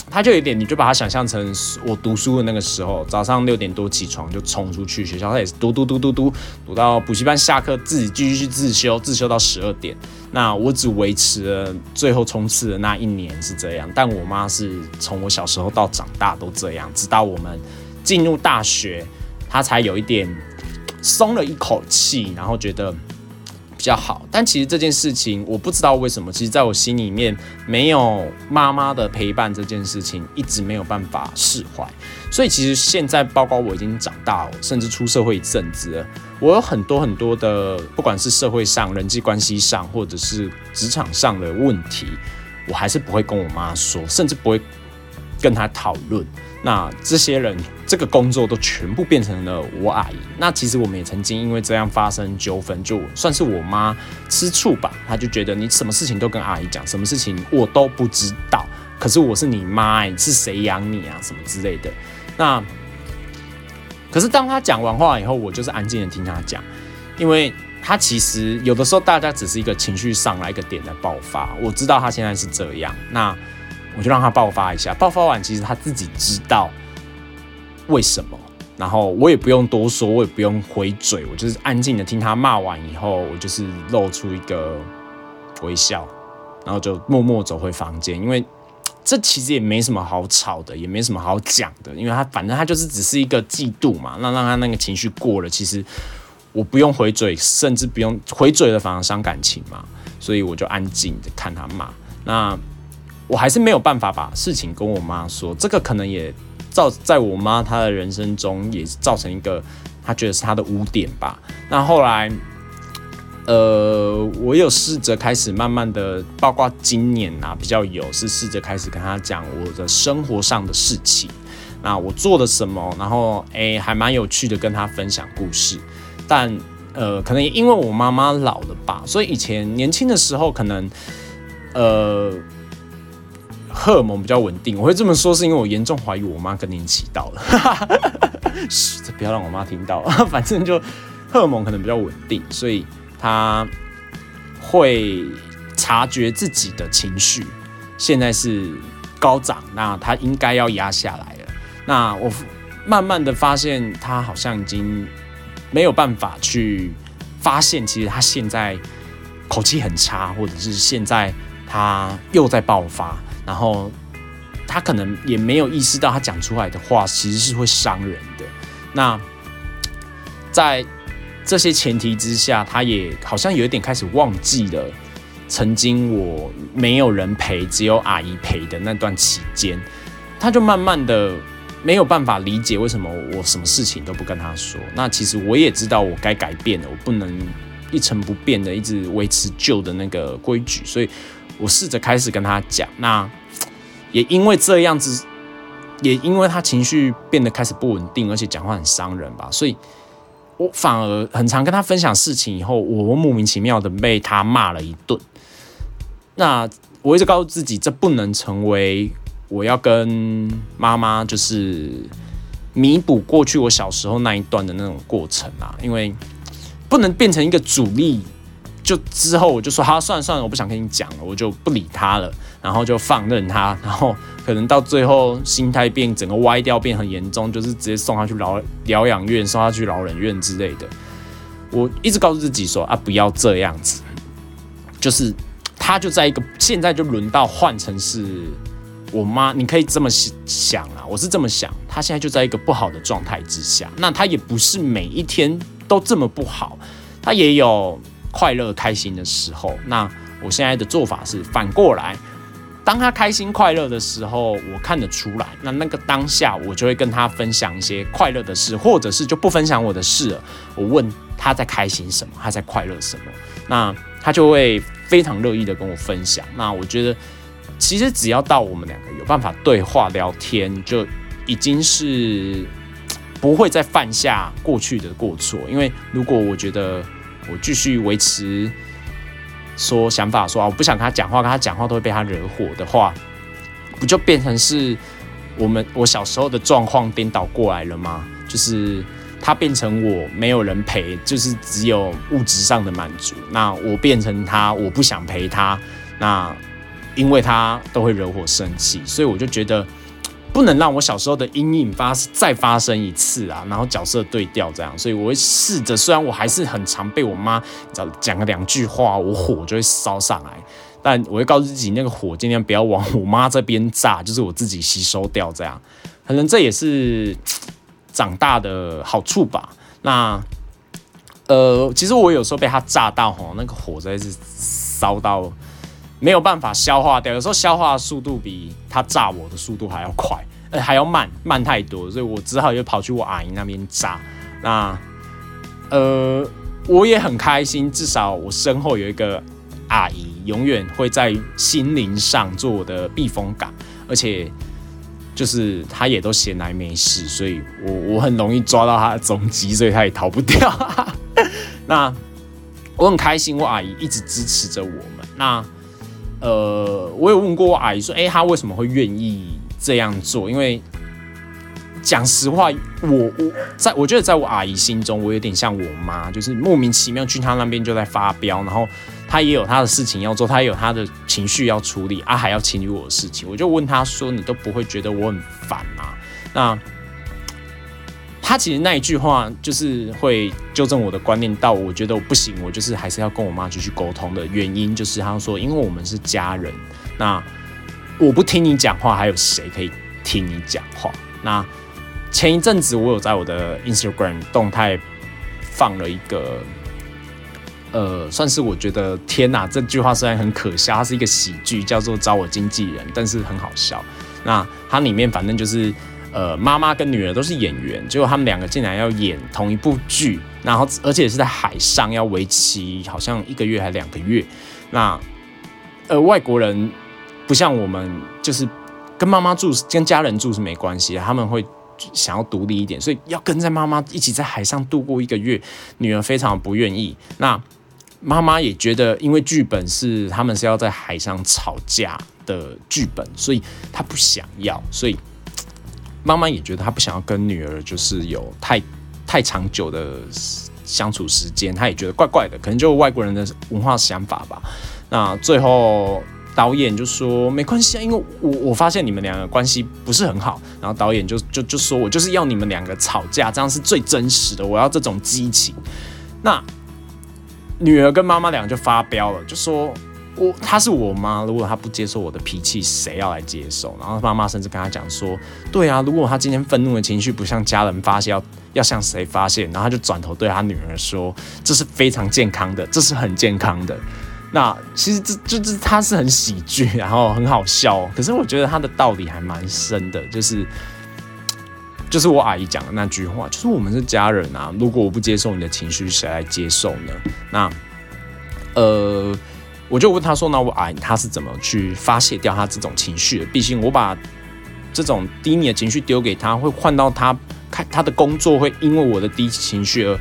他就有点，你就把他想象成我读书的那个时候，早上六点多起床就冲出去学校，他也是读读读读读读到补习班下课，自己继续去自修，自修到十二点。那我只维持了最后冲刺的那一年是这样，但我妈是从我小时候到长大都这样，直到我们进入大学，她才有一点松了一口气，然后觉得。比较好，但其实这件事情我不知道为什么，其实在我心里面没有妈妈的陪伴这件事情一直没有办法释怀，所以其实现在包括我已经长大，甚至出社会一阵子，我有很多很多的，不管是社会上人际关系上，或者是职场上的问题，我还是不会跟我妈说，甚至不会跟她讨论。那这些人这个工作都全部变成了我阿姨。那其实我们也曾经因为这样发生纠纷，就算是我妈吃醋吧。她就觉得你什么事情都跟阿姨讲，什么事情我都不知道。可是我是你妈，是谁养你啊？什么之类的。那可是当她讲完话以后，我就是安静的听她讲，因为她其实有的时候大家只是一个情绪上来一个点的爆发。我知道她现在是这样。那。我就让她爆发一下，爆发完其实她自己知道为什么，然后我也不用多说，我也不用回嘴，我就是安静的听他骂完以后，我就是露出一个微笑，然后就默默走回房间，因为这其实也没什么好吵的，也没什么好讲的，因为他反正他就是只是一个嫉妒嘛，那让他那个情绪过了，其实我不用回嘴，甚至不用回嘴的反而伤感情嘛，所以我就安静的看他骂，那。我还是没有办法把事情跟我妈说，这个可能也造在我妈她的人生中也造成一个她觉得是她的污点吧。那后来，呃，我有试着开始慢慢的，包括今年啊比较有是试着开始跟她讲我的生活上的事情，那我做了什么，然后诶还蛮有趣的跟她分享故事，但呃，可能也因为我妈妈老了吧，所以以前年轻的时候可能呃荷尔蒙比较稳定。我会这么说，是因为我严重怀疑我妈更年期到了。嘘，这不要让我妈听到。反正就荷尔蒙可能比较稳定，所以她会察觉自己的情绪现在是高涨，那她应该要压下来了。那我慢慢的发现，她好像已经没有办法去发现，其实她现在口气很差，或者是现在她又在爆发，然后。他可能也没有意识到，他讲出来的话其实是会伤人的。那在这些前提之下，他也好像有一点开始忘记了曾经我没有人陪，只有阿姨陪的那段期间。他就慢慢的没有办法理解为什么我什么事情都不跟他说。那其实我也知道我该改变了，我不能一成不变的一直维持旧的那个规矩，所以我试着开始跟他讲。那 也因为这样子，也因为他情绪变得开始不稳定，而且讲话很伤人吧，所以我反而很常跟他分享事情以后，我莫名其妙的被他骂了一顿。那我一直告诉自己，这不能成为我要跟妈妈就是弥补过去我小时候那一段的那种过程啊，因为不能变成一个主力。就之后我就说好算了算了，我不想跟你讲了，我就不理他了，然后就放任他，然后可能到最后心态变整个歪掉，变很严重，就是直接送他去疗疗养院，送他去老人院之类的。我一直告诉自己说啊，不要这样子，就是他就在一个现在就轮到换成是我妈，你可以这么想啊，我是这么想，他现在就在一个不好的状态之下，那他也不是每一天都这么不好，他也有。快乐开心的时候，那我现在的做法是反过来，当他开心快乐的时候，我看得出来，那那个当下我就会跟他分享一些快乐的事，或者是就不分享我的事了。我问他在开心什么，他在快乐什么，那他就会非常乐意的跟我分享。那我觉得，其实只要到我们两个有办法对话聊天，就已经是不会再犯下过去的过错。因为如果我觉得。我继续维持说想法，说啊，我不想跟他讲话，跟他讲话都会被他惹火的话，不就变成是我们我小时候的状况颠倒过来了吗？就是他变成我没有人陪，就是只有物质上的满足。那我变成他，我不想陪他，那因为他都会惹火生气，所以我就觉得。不能让我小时候的阴影发再发生一次啊！然后角色对调这样，所以我会试着，虽然我还是很常被我妈讲讲个两句话，我火就会烧上来，但我会告诉自己，那个火尽量不要往我妈这边炸，就是我自己吸收掉这样。可能这也是长大的好处吧。那呃，其实我有时候被他炸到吼，那个火真的是烧到。没有办法消化掉，有时候消化的速度比他炸我的速度还要快，呃，还要慢，慢太多，所以我只好又跑去我阿姨那边炸。那，呃，我也很开心，至少我身后有一个阿姨，永远会在心灵上做我的避风港，而且就是她也都闲来没事，所以我我很容易抓到她的踪迹，所以她也逃不掉。那我很开心，我阿姨一直支持着我们。那。呃，我有问过我阿姨说，哎，她为什么会愿意这样做？因为讲实话，我我在我觉得在我阿姨心中，我有点像我妈，就是莫名其妙去她那边就在发飙，然后她也有她的事情要做，她也有她的情绪要处理，啊，还要清理我的事情。我就问她说，你都不会觉得我很烦吗？那。他其实那一句话就是会纠正我的观念，到我觉得我不行，我就是还是要跟我妈继续沟通的原因，就是他说，因为我们是家人，那我不听你讲话，还有谁可以听你讲话？那前一阵子我有在我的 Instagram 动态放了一个，呃，算是我觉得天哪，这句话虽然很可笑，它是一个喜剧，叫做找我经纪人，但是很好笑。那它里面反正就是。呃，妈妈跟女儿都是演员，结果他们两个竟然要演同一部剧，然后而且是在海上，要为期好像一个月还两个月。那呃，外国人不像我们，就是跟妈妈住、跟家人住是没关系，他们会想要独立一点，所以要跟在妈妈一起在海上度过一个月。女儿非常不愿意，那妈妈也觉得，因为剧本是他们是要在海上吵架的剧本，所以她不想要，所以妈妈也觉得她不想要跟女儿就是有太太长久的相处时间，她也觉得怪怪的，可能就外国人的文化想法吧。那最后。导演就说没关系啊，因为我我发现你们两个关系不是很好，然后导演就就就说我就是要你们两个吵架，这样是最真实的，我要这种激情。那女儿跟妈妈两个就发飙了，就说我她是我妈，如果她不接受我的脾气，谁要来接受？然后妈妈甚至跟她讲说，对啊，如果她今天愤怒的情绪不向家人发泄，要要向谁发泄？然后她就转头对她女儿说，这是非常健康的，这是很健康的。那其实这就是他是很喜剧，然后很好笑。可是我觉得他的道理还蛮深的，就是就是我阿姨讲的那句话，就是我们是家人啊。如果我不接受你的情绪，谁来接受呢？那呃，我就问他说：“那我哎，他是怎么去发泄掉他这种情绪的？毕竟我把这种低迷的情绪丢给他，会换到他看他的工作会因为我的低情绪而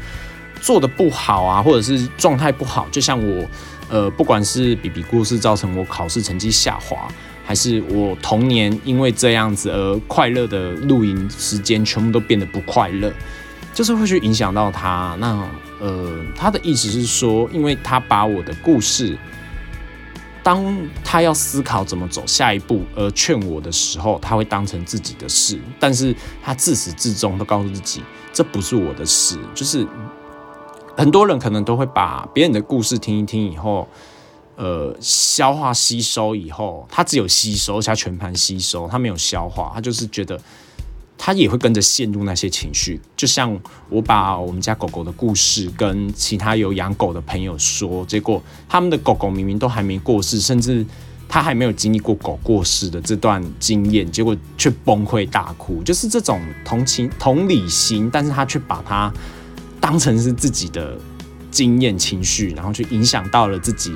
做的不好啊，或者是状态不好，就像我。”呃，不管是比比故事造成我考试成绩下滑，还是我童年因为这样子而快乐的露营时间全部都变得不快乐，就是会去影响到他。那呃，他的意思是说，因为他把我的故事，当他要思考怎么走下一步而劝我的时候，他会当成自己的事，但是他自始至终都告诉自己，这不是我的事，就是。很多人可能都会把别人的故事听一听以后，呃，消化吸收以后，他只有吸收，他全盘吸收，他没有消化，他就是觉得他也会跟着陷入那些情绪。就像我把我们家狗狗的故事跟其他有养狗的朋友说，结果他们的狗狗明明都还没过世，甚至他还没有经历过狗过世的这段经验，结果却崩溃大哭，就是这种同情同理心，但是他却把它。当成是自己的经验情绪，然后去影响到了自己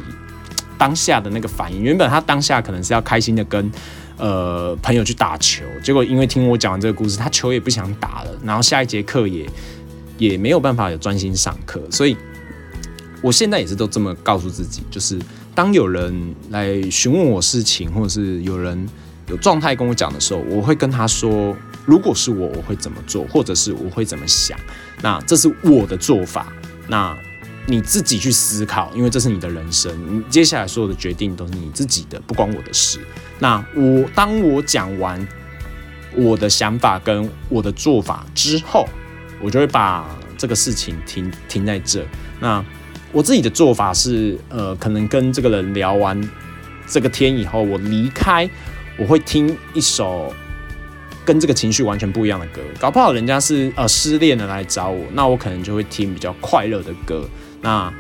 当下的那个反应。原本他当下可能是要开心的跟呃朋友去打球，结果因为听我讲完这个故事，他球也不想打了，然后下一节课也也没有办法有专心上课。所以我现在也是都这么告诉自己，就是当有人来询问我事情，或者是有人有状态跟我讲的时候，我会跟他说。如果是我，我会怎么做，或者是我会怎么想？那这是我的做法。那你自己去思考，因为这是你的人生，你接下来所有的决定都是你自己的，不关我的事。那我当我讲完我的想法跟我的做法之后，我就会把这个事情停停在这。那我自己的做法是，呃，可能跟这个人聊完这个天以后，我离开，我会听一首。跟这个情绪完全不一样的歌，搞不好人家是呃失恋了来找我，那我可能就会听比较快乐的歌。那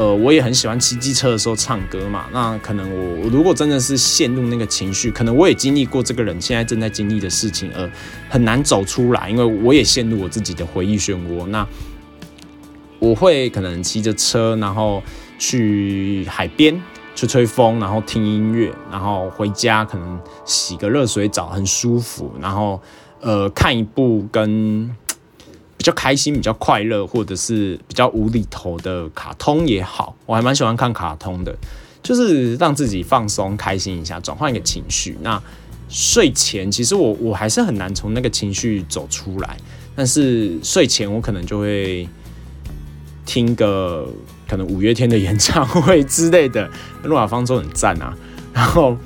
呃，我也很喜欢骑机车的时候唱歌嘛。那可能我如果真的是陷入那个情绪，可能我也经历过这个人现在正在经历的事情，而很难走出来，因为我也陷入我自己的回忆漩涡。那我会可能骑着车，然后去海边。吹吹风，然后听音乐，然后回家可能洗个热水澡，很舒服。然后，呃，看一部跟比较开心、比较快乐，或者是比较无厘头的卡通也好，我还蛮喜欢看卡通的，就是让自己放松、开心一下，转换一个情绪。那睡前其实我我还是很难从那个情绪走出来，但是睡前我可能就会听个。可能五月天的演唱会之类的，诺亚方舟很赞啊，然后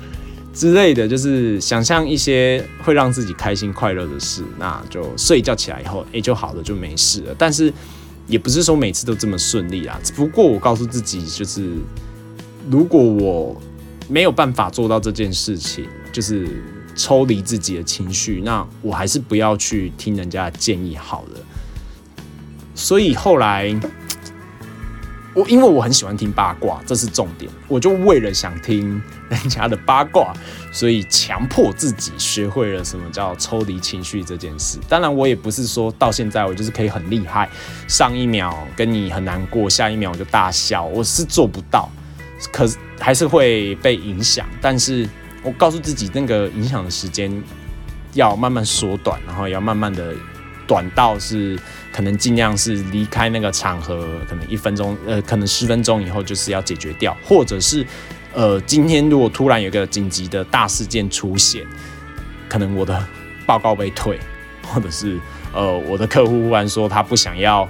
之类的就是想象一些会让自己开心快乐的事，那就睡一觉起来以后，哎，就好了，就没事了。但是也不是说每次都这么顺利啊。只不过我告诉自己，就是如果我没有办法做到这件事情，就是抽离自己的情绪，那我还是不要去听人家的建议好了。所以后来。我因为我很喜欢听八卦，这是重点。我就为了想听人家的八卦，所以强迫自己学会了什么叫抽离情绪这件事。当然，我也不是说到现在我就是可以很厉害，上一秒跟你很难过，下一秒我就大笑，我是做不到。可是还是会被影响。但是我告诉自己，那个影响的时间要慢慢缩短，然后要慢慢的短到是可能尽量是离开那个场合，可能一分钟，呃，可能十分钟以后就是要解决掉，或者是呃，今天如果突然有个紧急的大事件出现，可能我的报告被退，或者是呃，我的客户忽然说他不想要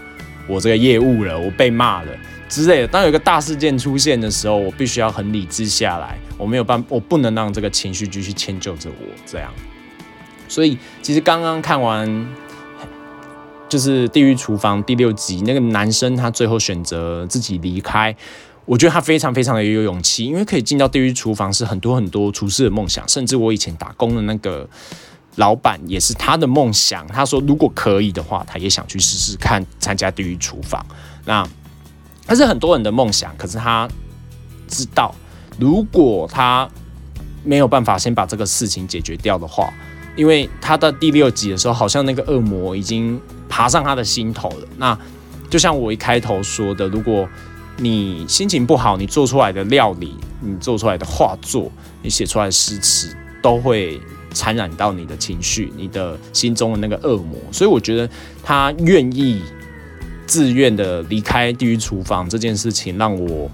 我这个业务了，我被骂了。之类的，当有一个大事件出现的时候，我必须要很理智下来，我没有办，我不能让这个情绪继续迁就着我这样。所以，其实刚刚看完就是《地狱厨房》第六集，那个男生他最后选择自己离开，我觉得他非常非常的有勇气，因为可以进到地狱厨房是很多很多厨师的梦想，甚至我以前打工的那个老板也是他的梦想。他说如果可以的话，他也想去试试看参加地狱厨房。那他是很多人的梦想，可是他知道，如果他没有办法先把这个事情解决掉的话，因为他到第六集的时候，好像那个恶魔已经爬上他的心头了。那就像我一开头说的，如果你心情不好，你做出来的料理、你做出来的画作、你写出来的诗词，都会传染到你的情绪、你的心中的那个恶魔。所以我觉得他愿意。自愿的离开地狱厨房这件事情让我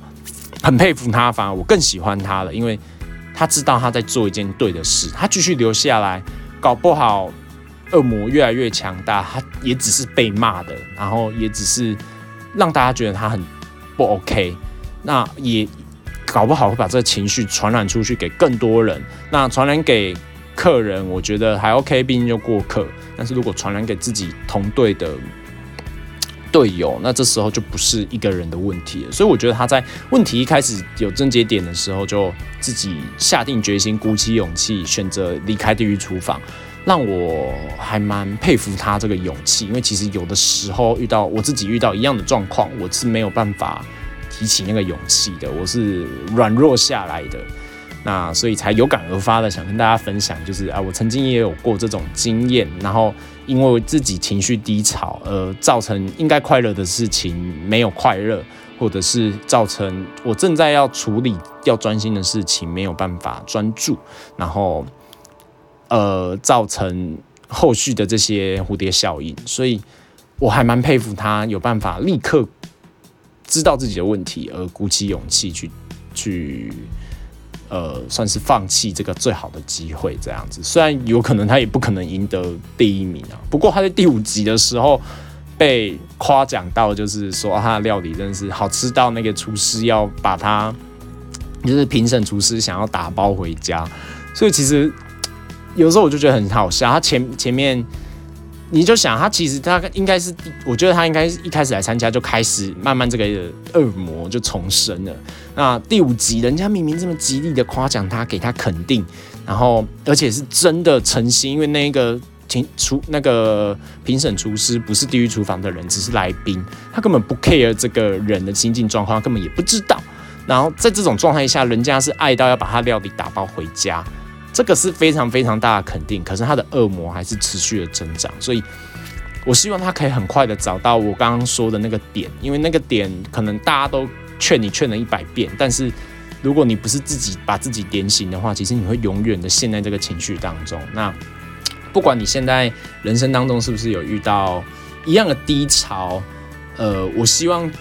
很佩服他，反而我更喜欢他了，因为他知道他在做一件对的事，他继续留下来，搞不好恶魔越来越强大，他也只是被骂的，然后也只是让大家觉得他很不 OK，那也搞不好会把这个情绪传染出去给更多人，那传染给客人，我觉得还 OK，毕竟就过客，但是如果传染给自己同队的。队友，那这时候就不是一个人的问题了。所以我觉得他在问题一开始有症结点的时候，就自己下定决心、鼓起勇气，选择离开地狱厨房，让我还蛮佩服他这个勇气。因为其实有的时候遇到我自己遇到一样的状况，我是没有办法提起那个勇气的，我是软弱下来的。那所以才有感而发的想跟大家分享，就是啊，我曾经也有过这种经验，然后因为自己情绪低潮，而造成应该快乐的事情没有快乐，或者是造成我正在要处理要专心的事情没有办法专注，然后呃造成后续的这些蝴蝶效应，所以我还蛮佩服他有办法立刻知道自己的问题，而鼓起勇气去去。呃，算是放弃这个最好的机会，这样子。虽然有可能他也不可能赢得第一名啊，不过他在第五集的时候被夸奖到，就是说他的料理真是好吃到那个厨师要把他，就是评审厨师想要打包回家。所以其实有时候我就觉得很好笑，他前前面。你就想他其实他应该是，我觉得他应该是一开始来参加就开始慢慢这个恶魔就重生了。那第五集人家明明这么极力的夸奖他，给他肯定，然后而且是真的诚心，因为那个评厨那个评审厨师不是地狱厨房的人，只是来宾，他根本不 care 这个人的心境状况，根本也不知道。然后在这种状态下，人家是爱到要把他料理打包回家。这个是非常非常大的肯定，可是他的恶魔还是持续的增长，所以我希望他可以很快的找到我刚刚说的那个点，因为那个点可能大家都劝你劝了一百遍，但是如果你不是自己把自己点醒的话，其实你会永远的陷在这个情绪当中。那不管你现在人生当中是不是有遇到一样的低潮，呃，我希望。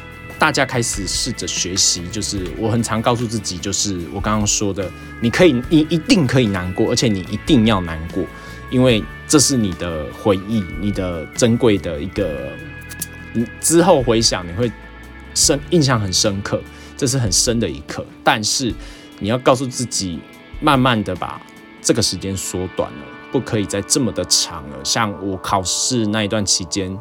大家开始试着学习，就是我很常告诉自己，就是我刚刚说的，你可以，你一定可以难过，而且你一定要难过，因为这是你的回忆，你的珍贵的一个，你之后回想你会深印象很深刻，这是很深的一刻。但是你要告诉自己，慢慢的把这个时间缩短了，不可以再这么的长了。像我考试那一段期间。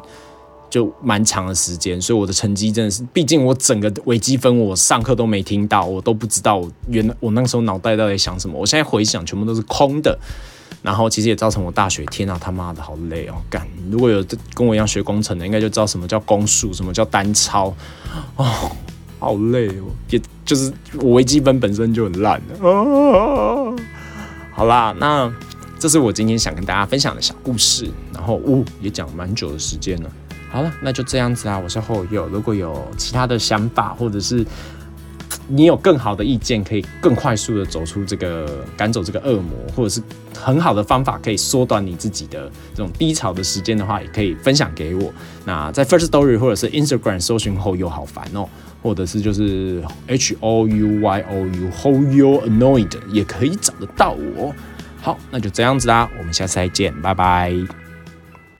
就蛮长的时间，所以我的成绩真的是，毕竟我整个微积分我上课都没听到，我都不知道我原来我那时候脑袋到底想什么。我现在回想，全部都是空的。然后其实也造成我大学，天啊他妈的好累哦！干，如果有跟我一样学工程的，应该就知道什么叫公数，什么叫单超，哦，好累哦！也就是我微积分本身就很烂。哦，好啦，那这是我今天想跟大家分享的小故事，然后呜也讲蛮久的时间了。好了，那就这样子啊！我是后友，如果有其他的想法，或者是你有更好的意见，可以更快速的走出这个赶走这个恶魔，或者是很好的方法可以缩短你自己的这种低潮的时间的话，也可以分享给我。那在 First Story 或者是 Instagram 搜寻后又好烦哦，或者是就是 H O U Y O U h o You Annoyed 也可以找得到我。好，那就这样子啦，我们下次再见，拜拜。